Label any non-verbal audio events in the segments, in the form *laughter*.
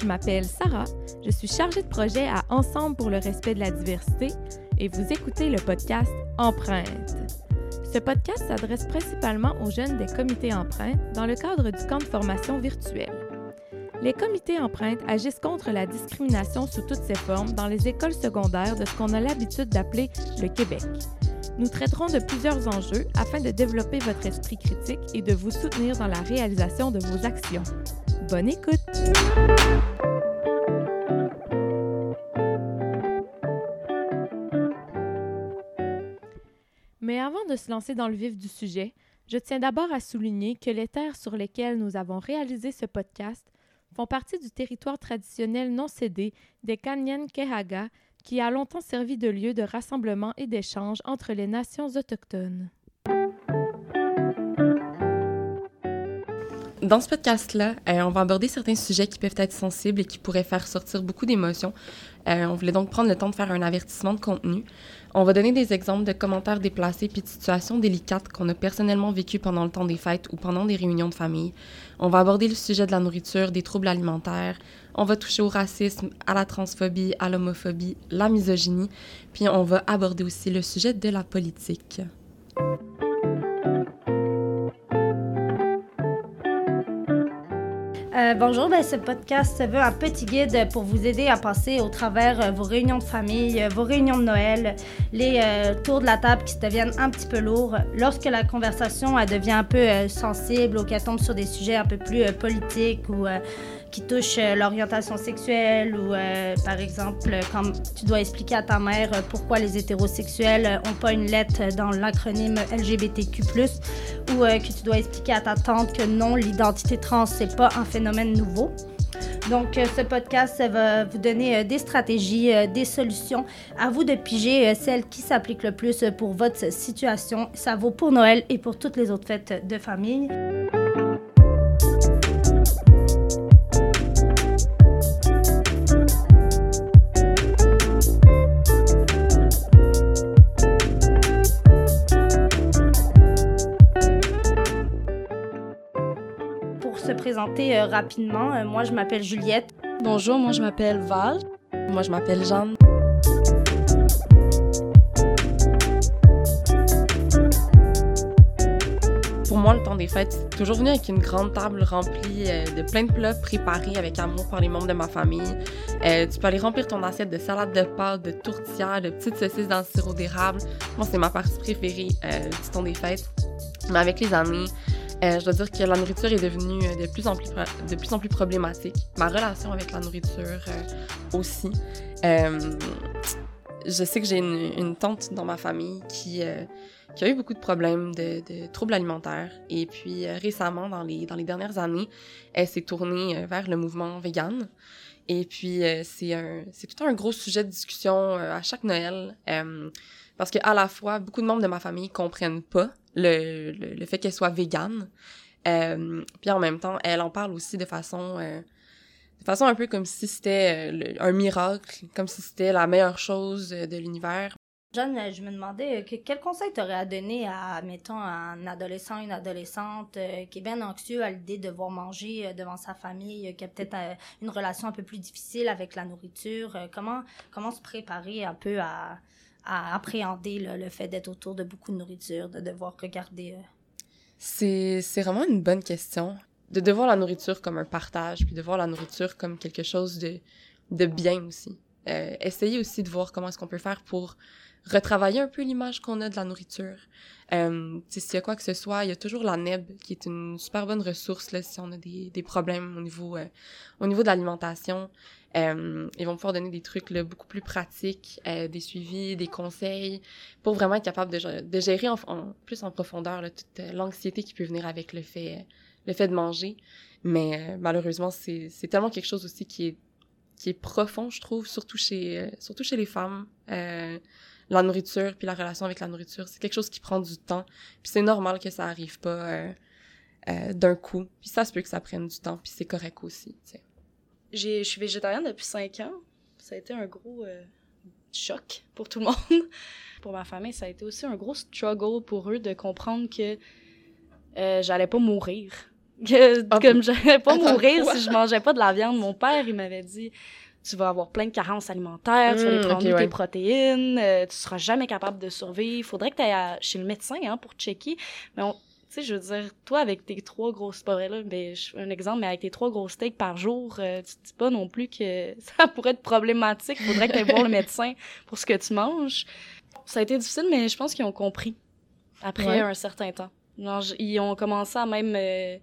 je m'appelle Sarah, je suis chargée de projet à Ensemble pour le respect de la diversité et vous écoutez le podcast Empreinte. Ce podcast s'adresse principalement aux jeunes des comités Empreinte dans le cadre du camp de formation virtuel. Les comités Empreinte agissent contre la discrimination sous toutes ses formes dans les écoles secondaires de ce qu'on a l'habitude d'appeler le Québec. Nous traiterons de plusieurs enjeux afin de développer votre esprit critique et de vous soutenir dans la réalisation de vos actions. Bonne écoute! De se lancer dans le vif du sujet, je tiens d'abord à souligner que les terres sur lesquelles nous avons réalisé ce podcast font partie du territoire traditionnel non cédé des Kanyen Kehaga, qui a longtemps servi de lieu de rassemblement et d'échange entre les nations autochtones. Dans ce podcast-là, euh, on va aborder certains sujets qui peuvent être sensibles et qui pourraient faire sortir beaucoup d'émotions. Euh, on voulait donc prendre le temps de faire un avertissement de contenu. On va donner des exemples de commentaires déplacés puis de situations délicates qu'on a personnellement vécues pendant le temps des fêtes ou pendant des réunions de famille. On va aborder le sujet de la nourriture, des troubles alimentaires. On va toucher au racisme, à la transphobie, à l'homophobie, la misogynie. Puis on va aborder aussi le sujet de la politique. Euh, bonjour, ben, ce podcast veut un petit guide pour vous aider à passer au travers euh, vos réunions de famille, euh, vos réunions de Noël, les tours de la table qui deviennent un petit peu lourds, lorsque la conversation devient un peu sensible ou qu'elle tombe sur des sujets un peu plus politiques ou qui touche euh, l'orientation sexuelle ou, euh, par exemple, quand tu dois expliquer à ta mère euh, pourquoi les hétérosexuels n'ont pas une lettre dans l'acronyme LGBTQ+, ou que tu dois expliquer à ta tante que non, l'identité trans, c'est pas un phénomène nouveau. Donc, ce podcast va vous donner des stratégies, des solutions. À vous de piger celles qui s'appliquent le plus pour votre situation. Ça vaut pour Noël et pour toutes les autres fêtes de famille. Présenter euh, rapidement. Euh, moi, je m'appelle Juliette. Bonjour, moi, je m'appelle Val. Moi, je m'appelle Jeanne. Pour moi, le temps des fêtes, c'est toujours venu avec une grande table remplie euh, de plein de plats préparés avec amour par les membres de ma famille. tu peux aller remplir ton assiette de salade de pâtes, de tourtières, de petites saucisses dans le sirop d'érable. Moi, c'est ma partie préférée du temps des fêtes. Mais avec les amis, euh, je dois dire que la nourriture est devenue euh, de plus en plus, de plus, en plus problématique. Ma relation avec la nourriture euh, aussi. je sais que j'ai une, tante dans ma famille qui, a eu beaucoup de problèmes de, troubles alimentaires. Et puis récemment, dans les, dans les dernières années, elle s'est tournée vers le mouvement vegan. Et puis c'est c'est tout un gros sujet de discussion à chaque Noël. parce que à la fois, beaucoup de membres de ma famille comprennent pas le, le, fait qu'elle soit végane. Euh, puis en même temps, elle en parle aussi de façon, euh, de façon un peu comme si c'était euh, un miracle, comme si c'était la meilleure chose de l'univers. John, je me demandais quel conseil tu aurais à donner à, mettons, un adolescent, une adolescente qui est bien anxieux à l'idée de devoir manger devant sa famille, qui a peut-être une relation un peu plus difficile avec la nourriture. comment, comment se préparer un peu à, à appréhender le fait d'être autour de beaucoup de nourriture, de devoir regarder? Euh? C'est, vraiment une bonne question. De, de voir la nourriture comme un partage, puis de voir la nourriture comme quelque chose de, de bien aussi. Euh, essayer aussi de voir comment est-ce qu'on peut faire pour retravailler un peu l'image qu'on a de la nourriture. Euh, s'il y a quoi que ce soit, il y a toujours la NEB qui est une super bonne ressource là, si on a des, des problèmes au niveau, euh, au niveau de l'alimentation. Euh, ils vont pouvoir donner des trucs là, beaucoup plus pratiques, euh, des suivis, des conseils, pour vraiment être capable de, de gérer en, plus en profondeur là, toute euh, l'anxiété qui peut venir avec le fait, le fait de manger. Mais malheureusement, c'est tellement quelque chose aussi qui est, qui est profond, je trouve, surtout chez, surtout chez les femmes. La nourriture puis la relation avec la nourriture, c'est quelque chose qui prend du temps. Puis c'est normal que ça arrive pas d'un coup. Puis ça se peut que ça prenne du temps, puis c'est correct aussi. sais je suis végétarienne depuis cinq ans. Ça a été un gros euh, choc pour tout le monde. *laughs* pour ma famille, ça a été aussi un gros struggle pour eux de comprendre que euh, j'allais pas mourir. *laughs* Que, Ah, comme j'allais pas mourir quoi? si je mangeais pas de la viande. Mon père, il m'avait dit, tu vas avoir plein de carences alimentaires, tu vas Mm, les prendre ok, ouais. tes protéines, euh, tu seras jamais capable de survivre. Faudrait que tu ailles chez le médecin hein, pour checker. Mais on- tu sais, je veux dire, toi, avec tes trois grosses, pas vrai là, mais je fais un exemple, mais avec tes trois gros steaks par jour, euh, tu te dis pas non plus que *laughs* ça pourrait être problématique. Faudrait que tu ailles voir le médecin pour ce que tu manges. Ça a été difficile, mais je pense qu'ils ont compris après Ouais. un certain temps. Genre, ils ont commencé à même... euh,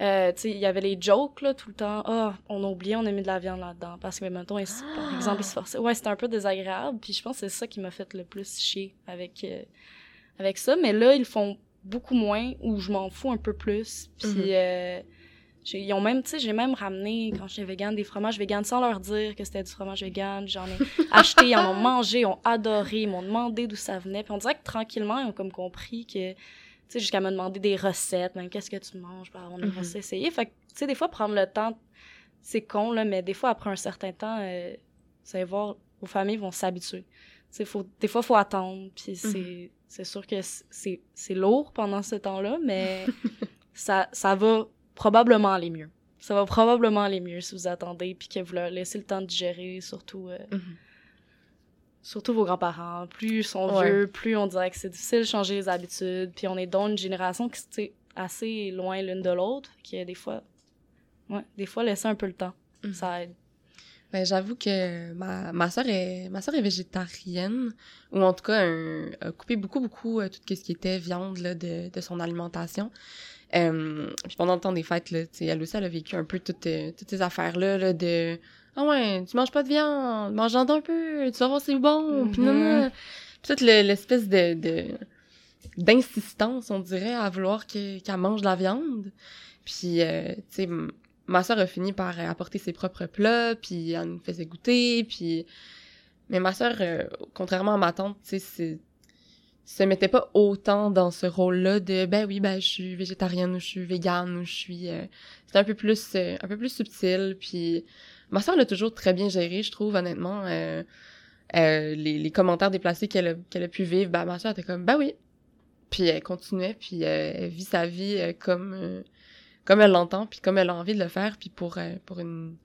euh, il y avait les jokes, là, tout le temps. Ah, on a oublié, on a mis de la viande là-dedans. Parce que, mettons, ils- par exemple, ils se. Ouais, c'était un peu désagréable. Puis je pense que c'est ça qui m'a fait le plus chier avec, euh, avec ça. Mais là, ils font beaucoup moins, ou je m'en fous un peu plus. Puis, Mhm. euh, ils ont même, tu sais, j'ai même ramené, quand j'étais vegan, des fromages vegan sans leur dire que c'était du fromage vegan. J'en ai *laughs* acheté, ils en ont mangé, ils ont adoré, ils m'ont demandé d'où ça venait. Puis on dirait que tranquillement, ils ont comme compris que, tu sais, jusqu'à me demander des recettes, même qu'est-ce que tu manges, bah, on aimerait Mhm. ça essayer. Fait que, tu sais, des fois, prendre le temps, c'est con, là, mais des fois, après un certain temps, euh, vous allez voir, vos familles vont s'habituer. Tu sais, faut, des fois, faut attendre, puis c'est, c'est sûr que c'est lourd pendant ce temps-là, mais *laughs* ça, ça va probablement aller mieux. Ça va probablement aller mieux si vous attendez, puis que vous leur laissez le temps de digérer, surtout... euh, Mhm. Surtout vos grands-parents. Plus ils sont Ouais. vieux, plus on dirait que c'est difficile de changer les habitudes. Puis on est dans une génération qui est assez loin l'une de l'autre, qui est des fois, ouais, des fois laisser un peu le temps, Mhm. ça aide. Ben, j'avoue que ma, ma soeur est, ma soeur est végétarienne, ou en tout cas, un- a coupé beaucoup, beaucoup euh, tout ce qui était viande, là, de, de son alimentation. Euh, puis pendant le temps des fêtes, là, elle aussi, elle a vécu un peu toutes, euh, toutes ces affaires-là, là, de « Ah ouais, tu manges pas de viande, mange-en un peu, tu vas voir c'est bon, puis non, Mhm. non. Puis toute le- l'espèce de... de d'insistance, on dirait, à vouloir que- qu'elle mange de la viande. Puis, euh, tu sais, ma soeur a fini par apporter ses propres plats, puis elle nous faisait goûter, puis... Mais ma soeur, euh, contrairement à ma tante, tu sais, c'est- se mettait pas autant dans ce rôle-là de ben oui ben je suis végétarienne ou je suis végane ou je suis euh, c'était un peu plus euh, un peu plus subtil puis ma soeur l'a toujours très bien géré je trouve honnêtement euh, euh, les, commentaires déplacés qu'elle a, qu'elle a pu vivre ben ma soeur était comme ben oui. Puis elle continuait puis euh, elle vit sa vie comme comme elle l'entend puis comme elle a envie de le faire puis pour pour une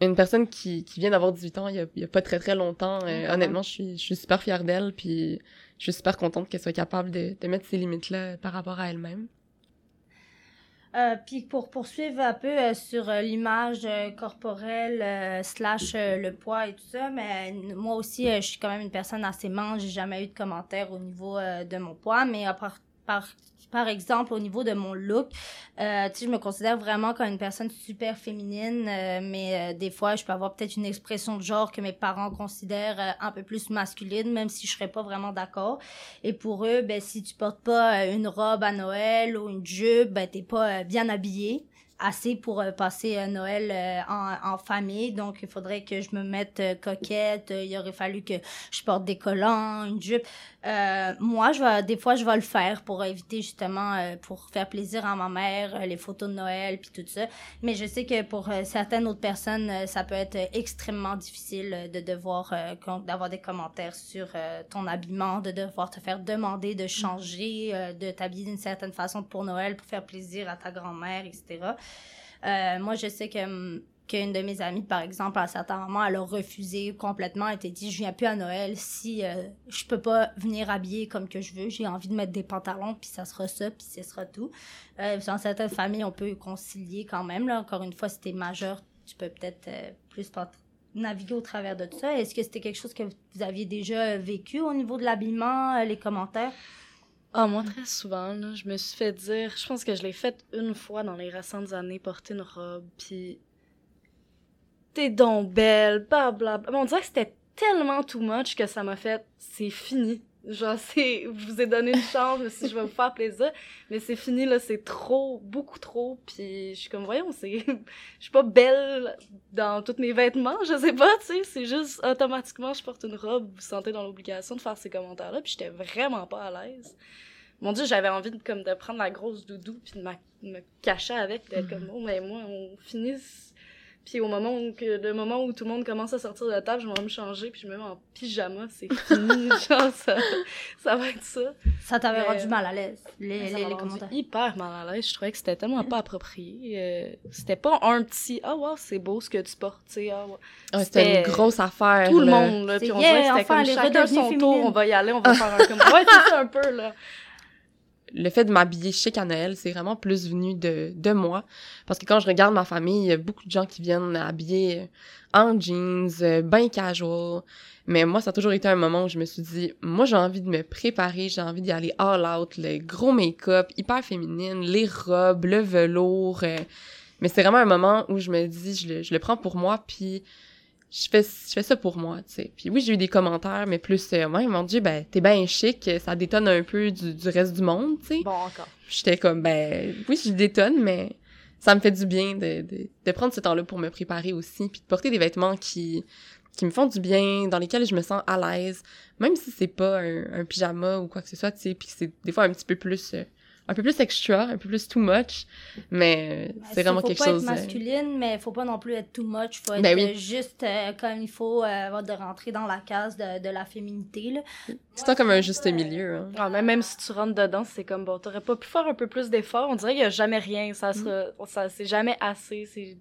une personne qui, qui vient d'avoir 18 ans il y a, il y a pas très très longtemps euh, honnêtement je suis je suis super fière d'elle puis je suis super contente qu'elle soit capable de, de mettre ces limites-là par rapport à elle-même. Euh, puis pour poursuivre un peu euh, sur euh, l'image corporelle slash le poids et tout ça, mais moi aussi, je suis quand même une personne assez mince. J'ai jamais eu de commentaires au niveau de mon poids, mais à part, par, par exemple, au niveau de mon look, euh, tu sais, je me considère vraiment comme une personne super féminine, euh, mais euh, des fois, je peux avoir peut-être une expression de genre que mes parents considèrent euh, un peu plus masculine, même si je serais pas vraiment d'accord. Et pour eux, ben, si tu portes pas euh, une robe à Noël ou une jupe, ben, t'es pas euh, bien habillé assez pour euh, passer euh, Noël euh, en, famille. Donc, il faudrait que je me mette coquette. Il aurait fallu que je porte des collants, une jupe. Euh, moi, je vais, des fois, je vais le faire pour éviter justement, pour faire plaisir à ma mère, les photos de Noël, puis tout ça. Mais je sais que pour certaines autres personnes, ça peut être extrêmement difficile de devoir, d'avoir des commentaires sur ton habillement, de devoir te faire demander de changer, de t'habiller d'une certaine façon pour Noël, pour faire plaisir à ta grand-mère, etc. Euh, moi, je sais que qu'une de mes amies, par exemple, à un certain moment, elle a refusé complètement. Elle t'a dit, je viens plus à Noël si euh, je peux pas venir habiller comme que je veux. J'ai envie de mettre des pantalons, puis ça sera ça, puis ce sera tout. Euh, dans certaines familles, on peut concilier quand même. Là. Encore une fois, si t'es majeur, tu peux peut-être euh, plus naviguer au travers de ça. Est-ce que c'était quelque chose que vous aviez déjà vécu au niveau de l'habillement, les commentaires? Ah, moi, très souvent, là, je me suis fait dire, je pense que je l'ai fait une fois dans les récentes années, porter une robe, puis t'es donc belle, blablabla. Mais on dirait que c'était tellement too much que ça m'a fait, c'est fini. Genre, *laughs* c'est, je vous ai donné une chance, je me suis dit, je vais vous faire plaisir, mais c'est fini, là, c'est trop, beaucoup trop, puis je suis comme, voyons, c'est, *laughs* je suis pas belle dans tous mes vêtements, je sais pas, tu sais, c'est juste, automatiquement, je porte une robe, vous vous sentez dans l'obligation de faire ces commentaires-là, puis j'étais vraiment pas à l'aise. Mon dieu, j'avais envie de, comme, de prendre la grosse doudou, puis de, me cacher avec, d'être comme, oh, mais moi, on finisse Puis au moment où, que, le moment où tout le monde commence à sortir de la table, je vais me changer, puis je me mets en pyjama, c'est fini. *laughs* genre, ça, ça va être ça. Ça t'avait rendu mal à l'aise, les, Ça les, les rendu commentaires? hyper mal à l'aise. Je trouvais que c'était tellement pas approprié. Euh, c'était pas un petit « Ah, wow, c'est beau ce que tu portes », tu sais. Ah, ouais. C'était une grosse affaire. Tout le monde, là. Puis on yeah, dirait que c'était enfin, comme chacun son tour, on va y aller, on va faire un comme... Ouais, c'est ça un peu, là. Le fait de m'habiller chic à c'est vraiment plus venu de, de moi. Parce que quand je regarde ma famille, il y a beaucoup de gens qui viennent habillés en jeans, ben casual. Mais moi, ça a toujours été un moment où je me suis dit, moi, j'ai envie de me préparer, j'ai envie d'y aller all out, le gros make-up, hyper féminine, les robes, le velours. euh. mais c'est vraiment un moment où je me dis, je le, je le prends pour moi, puis je fais, je fais ça pour moi, tu sais. Puis oui, j'ai eu des commentaires, mais plus, euh, ouais, mon Dieu, ben, t'es bien chic, ça détonne un peu du, du reste du monde, tu sais. Bon, encore. J'étais comme, ben, oui, je détonne, mais ça me fait du bien de, de, de prendre ce temps-là pour me préparer aussi, puis de porter des vêtements qui, qui me font du bien, dans lesquels je me sens à l'aise, même si c'est pas un, un pyjama ou quoi que ce soit, tu sais, puis que c'est des fois un petit peu plus, euh, un peu plus extra, un peu plus too much, mais euh, c'est vraiment quelque faut pas chose... être euh, masculine, mais faut pas non plus être too much. Faut être Ben oui. euh, juste euh, comme il faut euh, avant de rentrer dans la case de, de la féminité. Là. c'est pas comme un juste milieu, hein. Ah, mais même si tu rentres dedans, c'est comme, bon, t'aurais pas pu faire un peu plus d'efforts. On dirait qu'il y a jamais rien. Ça sera, ça, c'est jamais assez. C'est,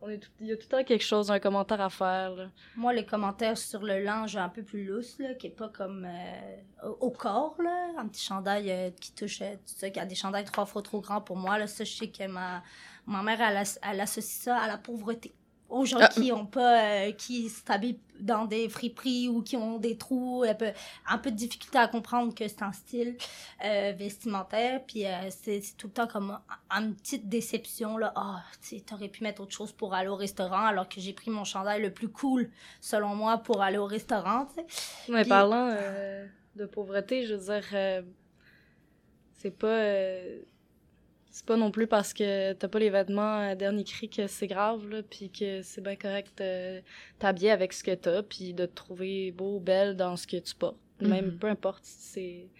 tout, il y a tout le temps quelque chose, un commentaire à faire. Moi, les commentaires sur le linge un peu plus lousse, là, qui est pas comme euh, au corps, là, un petit chandail euh, qui touche, euh, tu sais, qui a des chandails trois fois trop grands pour moi. Là, ça, je sais que ma, mère, elle associe ça à la pauvreté. Aux gens Ah. qui ont pas, euh, qui s'habillent dans des friperies ou qui ont des trous, elle peut, un peu de difficulté à comprendre que c'est un style euh, vestimentaire. Puis euh, c'est tout le temps comme un- une petite déception, là. Ah, tu sais, t'aurais pu mettre autre chose pour aller au restaurant alors que j'ai pris mon chandail le plus cool selon moi, pour aller au restaurant, tu sais. Mais Puis- parlant euh, de pauvreté, je veux dire, euh, c'est pas. Euh, c'est pas non plus parce que t'as pas les vêtements euh, dernier cri que c'est grave, là, puis que c'est bien correct de t'habiller avec ce que t'as, puis de te trouver beau, belle dans ce que tu portes. Même Mhm. peu importe si c'est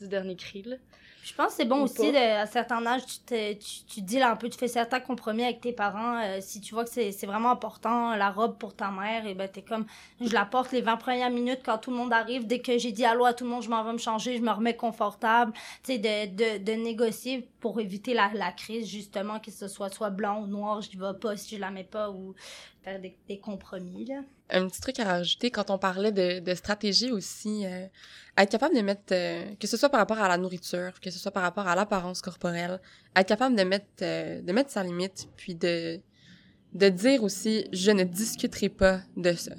du dernier cri, là. Je pense que c'est bon Ou aussi, de- à certains âges, tu, te, tu, tu deals un peu, tu fais certains compromis avec tes parents. euh, si tu vois que c'est c'est vraiment important, la robe pour ta mère, et ben t'es comme, je la porte les 20 premières minutes quand tout le monde arrive. Dès que j'ai dit allô à tout le monde, je m'en vais me changer, je me remets confortable. Tu sais, de, de, de négocier pour éviter la, la crise, justement, que ce soit soit blanc ou noir, je vais pas si je la mets pas, ou faire des, des compromis, là. Un petit truc à rajouter, quand on parlait de, de stratégie aussi, euh, être capable de mettre, euh, que ce soit par rapport à la nourriture, que ce soit par rapport à l'apparence corporelle, être capable de mettre, euh, de mettre sa limite, puis de, de dire aussi, je ne discuterai pas de ça.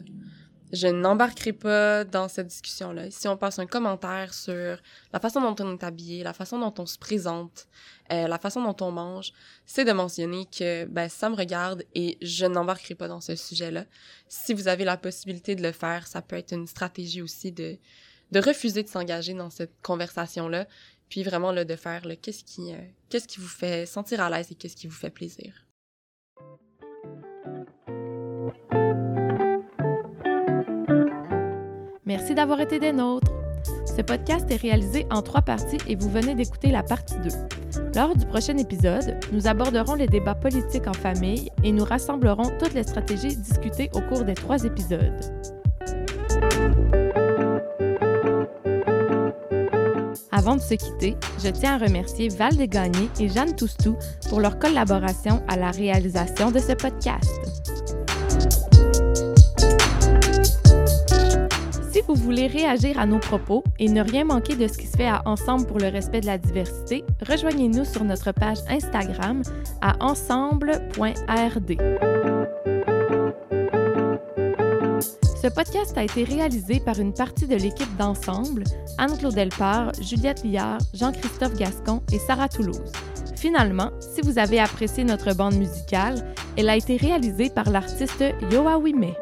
Je n'embarquerai pas dans cette discussion-là. Si on passe un commentaire sur la façon dont on est habillé, la façon dont on se présente, euh, la façon dont on mange, c'est de mentionner que ben, ça me regarde et je n'embarquerai pas dans ce sujet-là si vous avez la possibilité de le faire, ça peut être une stratégie aussi de, de refuser de s'engager dans cette conversation-là, puis vraiment là, de faire qu'est-ce qui, euh, qu'est-ce qui vous fait sentir à l'aise et qu'est-ce qui vous fait plaisir. Merci d'avoir été des nôtres. Ce podcast est réalisé en trois parties et vous venez d'écouter la partie 2. Lors du prochain épisode, nous aborderons les débats politiques en famille et nous rassemblerons toutes les stratégies discutées au cours des trois épisodes. Avant de se quitter, je tiens à remercier Val Desgagnés et Jeanne Toustou pour leur collaboration à la réalisation de ce podcast. Vous voulez réagir à nos propos et ne rien manquer de ce qui se fait à Ensemble pour le respect de la diversité, rejoignez-nous sur notre page Instagram à ensemble.rd. Ce podcast a été réalisé par une partie de l'équipe d'Ensemble, Anne-Claude Delpart, Juliette Liard, Jean-Christophe Gascon et Sarah Toulouse. Finalement, si vous avez apprécié notre bande musicale, elle a été réalisée par l'artiste Yoa Wime.